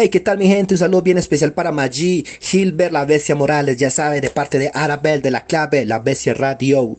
Hey, ¿qué tal mi gente? Un saludo bien especial para Maggi, Gilbert, la bestia Morales, ya sabe, de parte de Arabel de la clave, la bestia radio.